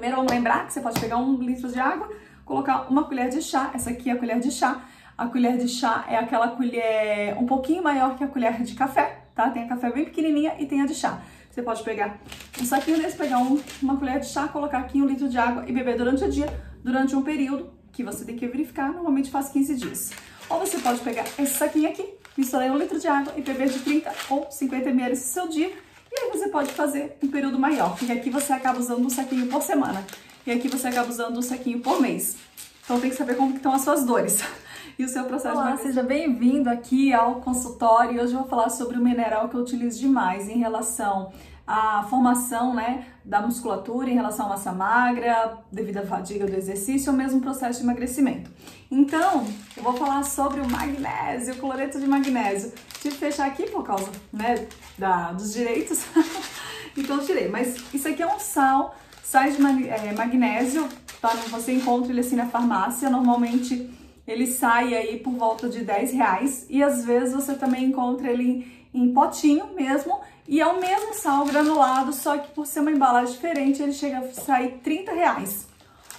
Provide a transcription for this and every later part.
Primeiro vamos lembrar que você pode pegar um litro de água, colocar uma colher de chá, essa aqui é a colher de chá. A colher de chá é aquela colher um pouquinho maior que a colher de café, tá? Tem a café bem pequenininha e tem a de chá. Você pode pegar um saquinho desse, pegar um, uma colher de chá, colocar aqui um litro de água e beber durante o dia, durante um período que você tem que verificar, normalmente faz 15 dias. Ou você pode pegar esse saquinho aqui, misturar um litro de água e beber de 30 ou 50 ml seu dia. E aí você pode fazer um período maior, porque aqui você acaba usando um saquinho por semana. E aqui você acaba usando um saquinho por mês. Então tem que saber como que estão as suas dores e o seu processo Olá, seja bem-vindo aqui ao consultório. Hoje eu vou falar sobre o mineral que eu utilizo demais em relação à formação né, da musculatura, em relação à massa magra, devido à fadiga do exercício ou mesmo processo de emagrecimento. Então, eu vou falar sobre o magnésio, o cloreto de magnésio. Tive que fechar aqui por causa né, da, dos direitos, então tirei. Mas isso aqui é um sal, sais de é, magnésio, tá? você encontra ele assim na farmácia, normalmente ele sai aí por volta de 10 reais e às vezes você também encontra ele em, em potinho mesmo e é o mesmo sal granulado, só que por ser uma embalagem diferente ele chega a sair 30 reais.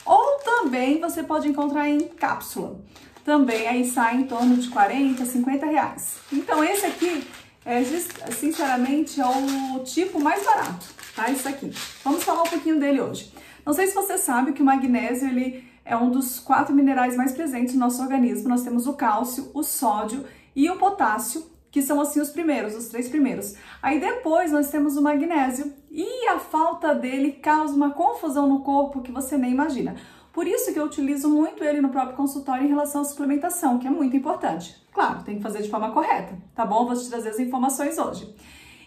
Ou também você pode encontrar em cápsula, também aí sai em torno de 40, 50 reais. Então esse aqui, é, sinceramente, é o tipo mais barato, tá? Isso aqui. Vamos falar um pouquinho dele hoje. Não sei se você sabe que o magnésio, ele é um dos quatro minerais mais presentes no nosso organismo. Nós temos o cálcio, o sódio e o potássio, que são assim os primeiros, os três primeiros. Aí depois nós temos o magnésio e a falta dele causa uma confusão no corpo que você nem imagina. Por isso que eu utilizo muito ele no próprio consultório em relação à suplementação, que é muito importante. Claro, tem que fazer de forma correta, tá bom? Vou te trazer as informações hoje.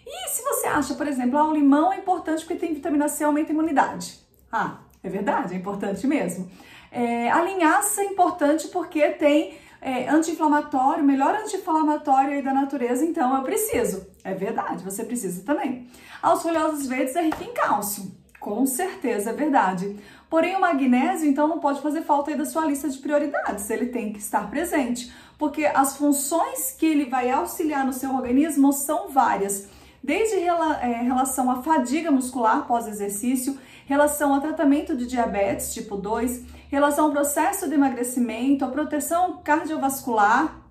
E se você acha, por exemplo, ah, o limão é importante porque tem vitamina C, aumenta a imunidade. Ah, é verdade, é importante mesmo. É, a linhaça é importante porque tem é, anti-inflamatório, melhor anti-inflamatório da natureza, então eu preciso. É verdade, você precisa também. Aos folhosos verdes é rico em cálcio. Com certeza, é verdade. Porém, o magnésio, então, não pode fazer falta aí da sua lista de prioridades. Ele tem que estar presente, porque as funções que ele vai auxiliar no seu organismo são várias. Desde rela, é, relação à fadiga muscular pós-exercício, relação ao tratamento de diabetes tipo 2, relação ao processo de emagrecimento, a proteção cardiovascular,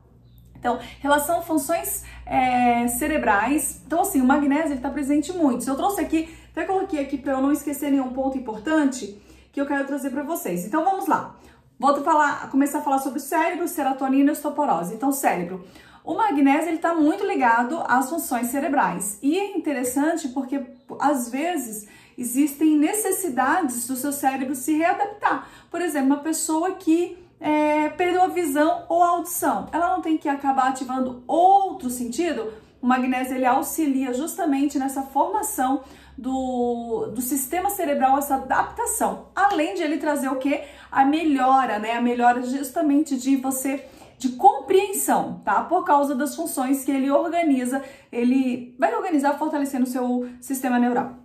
então, relação a funções é, cerebrais. Então, assim, o magnésio está presente muito. Eu trouxe aqui, até coloquei aqui para eu não esquecer nenhum ponto importante que eu quero trazer para vocês. Então, vamos lá. A falar, começar a falar sobre o cérebro, serotonina e osteoporose. Então, cérebro. O magnésio ele está muito ligado às funções cerebrais. E é interessante porque, às vezes, existem necessidades do seu cérebro se readaptar. Por exemplo, uma pessoa que é, perdeu a visão ou a audição, ela não tem que acabar ativando outro sentido? O magnésio ele auxilia justamente nessa formação do, do sistema cerebral, essa adaptação, além de ele trazer o que? A melhora, né? A melhora justamente de você de compreensão, tá? Por causa das funções que ele organiza, ele vai organizar fortalecendo o seu sistema neural.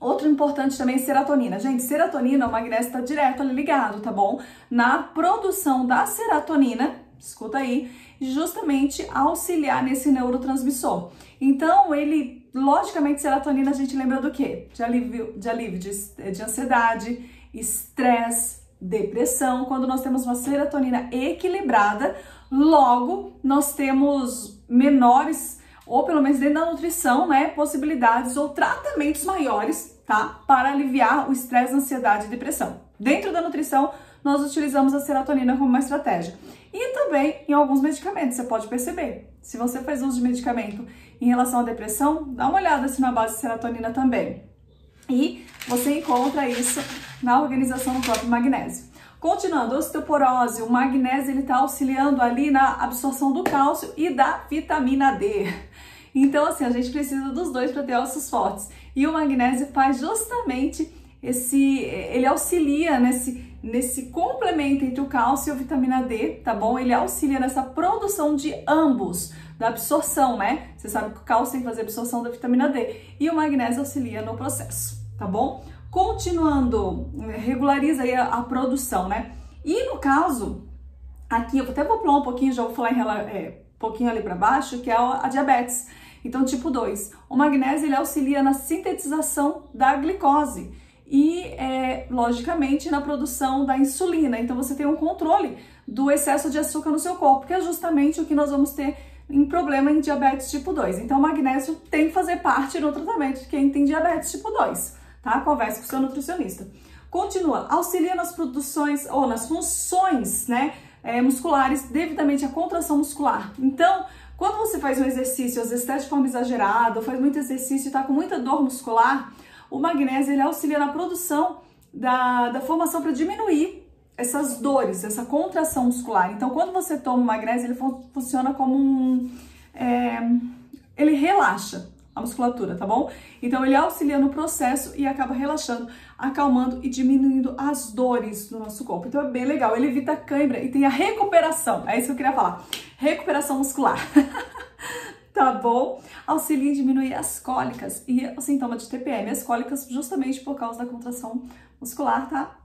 Outro importante também é serotonina. Gente, serotonina, o magnésio está direto ali ligado, tá bom? Na produção da serotonina, escuta aí, justamente auxiliar nesse neurotransmissor. Então, ele, logicamente, serotonina a gente lembra do quê? De alívio de, alívio de, de ansiedade, estresse, depressão. Quando nós temos uma serotonina equilibrada, logo nós temos menores ou pelo menos dentro da nutrição, né, possibilidades ou tratamentos maiores, tá, para aliviar o estresse, ansiedade e depressão. Dentro da nutrição, nós utilizamos a serotonina como uma estratégia. E também em alguns medicamentos, você pode perceber. Se você faz uso de medicamento em relação à depressão, dá uma olhada se na base de serotonina também. E você encontra isso na organização do próprio magnésio. Continuando, osteoporose, o magnésio ele está auxiliando ali na absorção do cálcio e da vitamina D. Então, assim, a gente precisa dos dois para ter ossos fortes. E o magnésio faz justamente esse, ele auxilia nesse, nesse complemento entre o cálcio e a vitamina D, tá bom? Ele auxilia nessa produção de ambos, da absorção, né? Você sabe que o cálcio tem que fazer absorção da vitamina D e o magnésio auxilia no processo, tá bom? Continuando, regulariza aí a, a produção, né? E no caso, aqui eu até vou pular um pouquinho, já vou falar em é, um pouquinho ali para baixo, que é a, a diabetes. Então, tipo 2, o magnésio ele auxilia na sintetização da glicose e, é, logicamente, na produção da insulina. Então, você tem um controle do excesso de açúcar no seu corpo, que é justamente o que nós vamos ter em problema em diabetes tipo 2. Então, o magnésio tem que fazer parte do tratamento de quem tem diabetes tipo 2, tá? Converse com seu nutricionista. Continua, auxilia nas produções ou nas funções, né, é, musculares devidamente à contração muscular. Então, quando você faz um exercício, às vezes até de forma exagerada, ou faz muito exercício e está com muita dor muscular, o magnésio ele auxilia na produção da, da formação para diminuir essas dores, essa contração muscular. Então, quando você toma o magnésio, ele fun funciona como um. É, ele relaxa a musculatura, tá bom? Então, ele auxilia no processo e acaba relaxando, acalmando e diminuindo as dores do nosso corpo. Então, é bem legal. Ele evita a cãibra e tem a recuperação. É isso que eu queria falar. Recuperação muscular. tá bom? Auxilia em diminuir as cólicas e o sintoma de TPM. As cólicas justamente por causa da contração muscular, tá?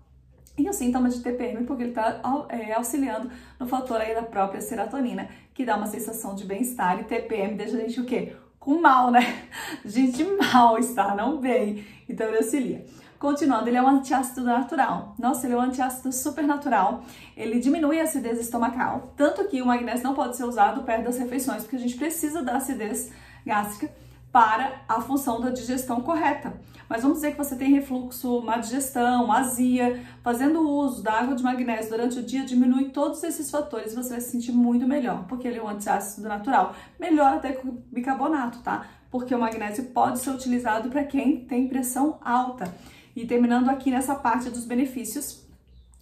E o sintoma de TPM, porque ele está é, auxiliando no fator aí da própria serotonina, que dá uma sensação de bem-estar. E TPM deixa a gente o quê? Com mal, né? Gente mal está, não bem. Então ele auxilia. Continuando, ele é um antiácido natural. Nossa, ele é um antiácido super natural. Ele diminui a acidez estomacal. Tanto que o magnésio não pode ser usado perto das refeições, porque a gente precisa da acidez gástrica para a função da digestão correta. Mas vamos dizer que você tem refluxo, má digestão, azia, fazendo uso da água de magnésio durante o dia diminui todos esses fatores, você vai se sentir muito melhor, porque ele é um antiácido natural. Melhor até que o bicarbonato, tá? Porque o magnésio pode ser utilizado para quem tem pressão alta. E terminando aqui nessa parte dos benefícios,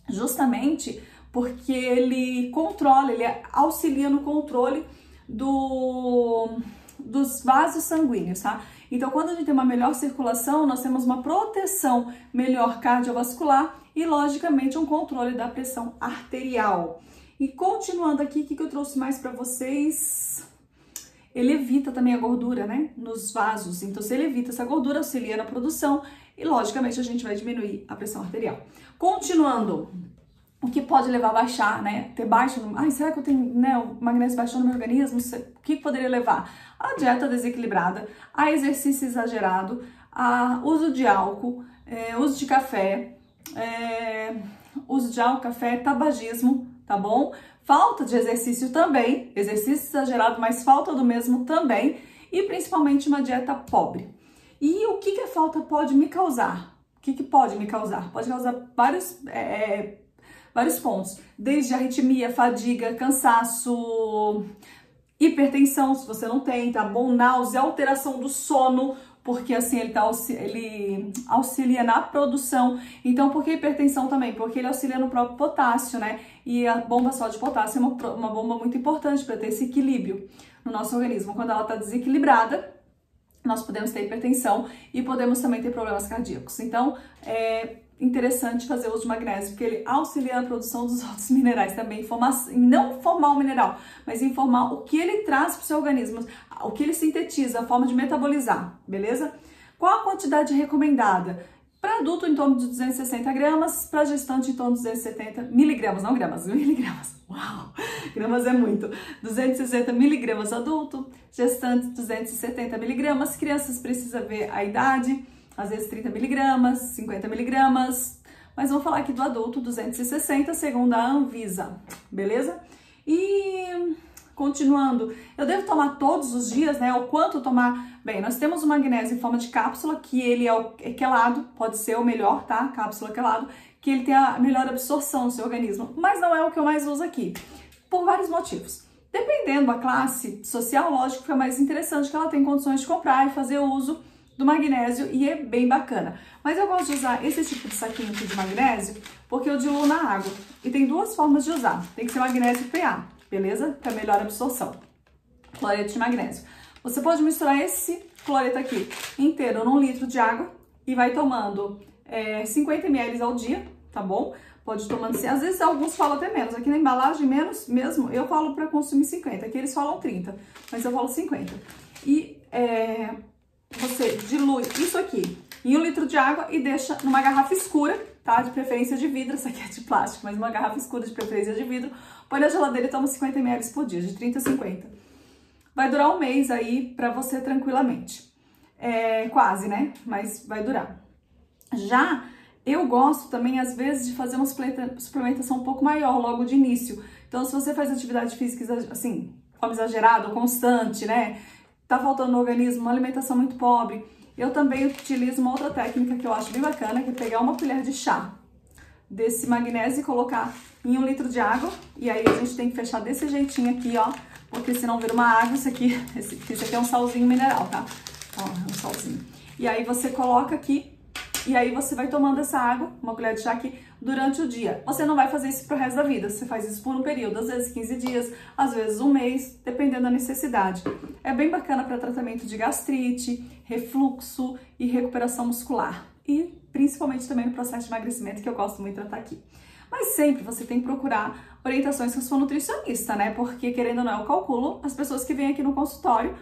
justamente porque ele controla, ele auxilia no controle do dos vasos sanguíneos, tá? Então, quando a gente tem uma melhor circulação, nós temos uma proteção melhor cardiovascular e, logicamente, um controle da pressão arterial. E continuando aqui, o que, que eu trouxe mais para vocês? Ele evita também a gordura, né? Nos vasos. Então, se ele evita essa gordura, auxilia na produção e, logicamente, a gente vai diminuir a pressão arterial. Continuando, o que pode levar a baixar, né? Ter baixo, ai, será que eu tenho, né, o magnésio baixou no meu organismo? O que poderia levar? A dieta desequilibrada, a exercício exagerado, a uso de álcool, é, uso de café, é, uso de álcool, café, tabagismo, tá bom? Falta de exercício também, exercício exagerado, mas falta do mesmo também, e principalmente uma dieta pobre. E o que, que a falta pode me causar? O que, que pode me causar? Pode causar vários é vários pontos, desde arritmia, fadiga, cansaço, hipertensão, se você não tem, tá bom? Náusea, alteração do sono, porque assim ele, tá, ele auxilia na produção. Então, por que hipertensão também? Porque ele auxilia no próprio potássio, né? E a bomba só de potássio é uma, uma bomba muito importante para ter esse equilíbrio no nosso organismo. Quando ela está desequilibrada, nós podemos ter hipertensão e podemos também ter problemas cardíacos. Então, é, interessante fazer uso de magnésio, porque ele auxilia na produção dos outros minerais também, formar, não formar o mineral, mas informar o que ele traz para o seu organismo, o que ele sintetiza, a forma de metabolizar, beleza? Qual a quantidade recomendada? Para adulto, em torno de 260 gramas, para gestante, em torno de 270 miligramas, não gramas, miligramas. Uau! Gramas é muito. 260 miligramas adulto, gestante 270 miligramas, crianças precisa ver a idade, às vezes 30 miligramas, 50 miligramas, mas vamos falar aqui do adulto 260, segundo a Anvisa, beleza? E continuando, eu devo tomar todos os dias, né? O quanto tomar? Bem, nós temos o magnésio em forma de cápsula, que ele é o é quelado, pode ser o melhor, tá? Cápsula quelado, que ele tem a melhor absorção no seu organismo, mas não é o que eu mais uso aqui, por vários motivos. Dependendo da classe social, lógico é mais interessante que ela tem condições de comprar e fazer uso do magnésio e é bem bacana. Mas eu gosto de usar esse tipo de saquinho aqui de magnésio porque eu diluo na água. E tem duas formas de usar. Tem que ser magnésio PA, beleza? Para melhor absorção. Cloreto de magnésio. Você pode misturar esse cloreto aqui inteiro num litro de água e vai tomando é, 50 ml ao dia, tá bom? Pode tomando assim. Às vezes alguns falam até menos. Aqui na embalagem, menos mesmo, eu falo para consumir 50. Aqui eles falam 30, mas eu falo 50. E é, você dilui isso aqui em um litro de água e deixa numa garrafa escura, tá? De preferência de vidro, essa aqui é de plástico, mas uma garrafa escura de preferência de vidro. Põe na geladeira e toma 50 ml por dia, de 30 a 50. Vai durar um mês aí pra você tranquilamente. É, quase, né? Mas vai durar. Já eu gosto também, às vezes, de fazer uma suplementação um pouco maior logo de início. Então, se você faz atividade física, assim, forma exagerada ou constante, né? Tá faltando no organismo, uma alimentação muito pobre. Eu também utilizo uma outra técnica que eu acho bem bacana, que é pegar uma colher de chá desse magnésio e colocar em um litro de água. E aí a gente tem que fechar desse jeitinho aqui, ó, porque senão vira uma água. Isso aqui, esse, esse aqui é um salzinho mineral, tá? Ó, é um salzinho. E aí você coloca aqui e aí você vai tomando essa água, uma colher de chá aqui, durante o dia. Você não vai fazer isso pro resto da vida, você faz isso por um período, às vezes 15 dias, às vezes um mês, dependendo da necessidade. É bem bacana para tratamento de gastrite, refluxo e recuperação muscular. E principalmente também no processo de emagrecimento, que eu gosto muito de tratar aqui. Mas sempre você tem que procurar orientações com sua nutricionista, né? Porque, querendo ou não, eu calculo as pessoas que vêm aqui no consultório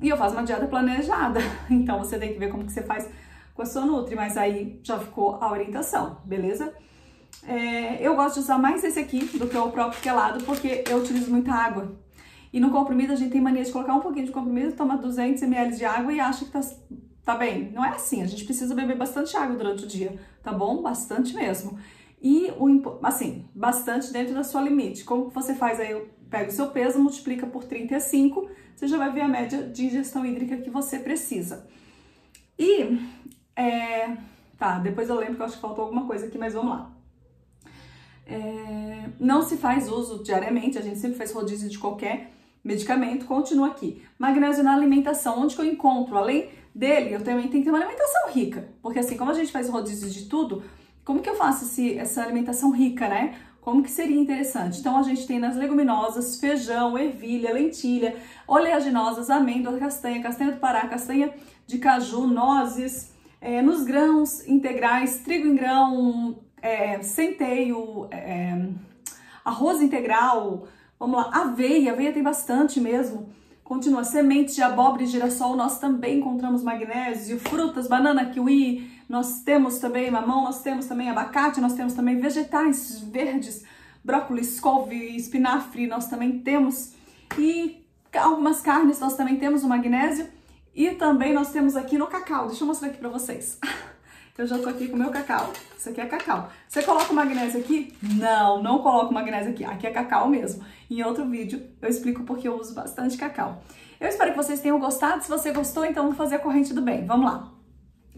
e eu faço uma dieta planejada. Então, você tem que ver como que você faz com a sua Nutri, mas aí já ficou a orientação, beleza? É, eu gosto de usar mais esse aqui do que o próprio quelado, porque eu utilizo muita água. E no comprimido a gente tem mania de colocar um pouquinho de comprimido, toma 200 ml de água e acha que tá, tá bem. Não é assim, a gente precisa beber bastante água durante o dia, tá bom? Bastante mesmo. E, o, assim, bastante dentro da sua limite. Como você faz aí? Pega o seu peso, multiplica por 35, você já vai ver a média de ingestão hídrica que você precisa. E é, tá, depois eu lembro que eu acho que faltou alguma coisa aqui, mas vamos lá. É, não se faz uso diariamente, a gente sempre faz rodízio de qualquer medicamento, continua aqui. Magnésio na alimentação, onde que eu encontro? Além dele, eu também tenho que ter uma alimentação rica, porque assim, como a gente faz rodízio de tudo, como que eu faço esse, essa alimentação rica, né? Como que seria interessante? Então a gente tem nas leguminosas, feijão, ervilha, lentilha, oleaginosas, amêndoa, castanha, castanha do Pará, castanha de caju, nozes, é, nos grãos integrais, trigo em grão, é, centeio, é, arroz integral, vamos lá, aveia, aveia tem bastante mesmo. Continua, sementes de abóbora e girassol, nós também encontramos magnésio, frutas, banana, kiwi, nós temos também mamão, nós temos também abacate, nós temos também vegetais verdes, brócolis, couve, espinafre, nós também temos. E algumas carnes, nós também temos o magnésio. E também nós temos aqui no cacau, deixa eu mostrar aqui pra vocês. Eu já tô aqui com o meu cacau, isso aqui é cacau. Você coloca o magnésio aqui? Não, não coloco magnésio aqui, aqui é cacau mesmo. Em outro vídeo eu explico porque eu uso bastante cacau. Eu espero que vocês tenham gostado, se você gostou, então vamos fazer a corrente do bem, vamos lá.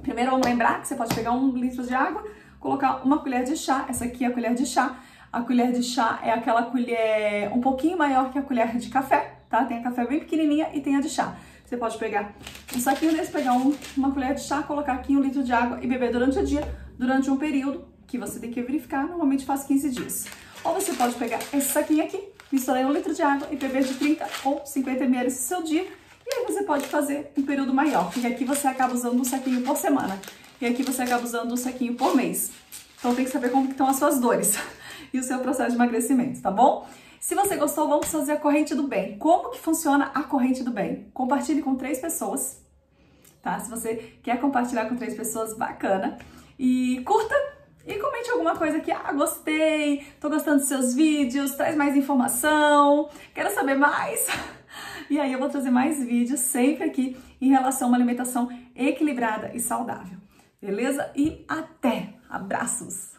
Primeiro vamos lembrar que você pode pegar um litro de água, colocar uma colher de chá, essa aqui é a colher de chá. A colher de chá é aquela colher um pouquinho maior que a colher de café, tá? Tem a café bem pequenininha e tem a de chá. Você pode pegar um saquinho desse, pegar um, uma colher de chá, colocar aqui um litro de água e beber durante o dia, durante um período que você tem que verificar, normalmente faz 15 dias. Ou você pode pegar esse saquinho aqui, misturar em um litro de água e beber de 30 ou 50 ml no seu dia. E aí você pode fazer um período maior, porque aqui você acaba usando um saquinho por semana. E aqui você acaba usando um saquinho por mês. Então tem que saber como que estão as suas dores e o seu processo de emagrecimento, tá bom? Se você gostou, vamos fazer a corrente do bem. Como que funciona a corrente do bem? Compartilhe com três pessoas, tá? Se você quer compartilhar com três pessoas, bacana. E curta e comente alguma coisa que, ah, gostei, tô gostando dos seus vídeos, traz mais informação, quero saber mais. E aí eu vou trazer mais vídeos sempre aqui em relação a uma alimentação equilibrada e saudável. Beleza? E até! Abraços!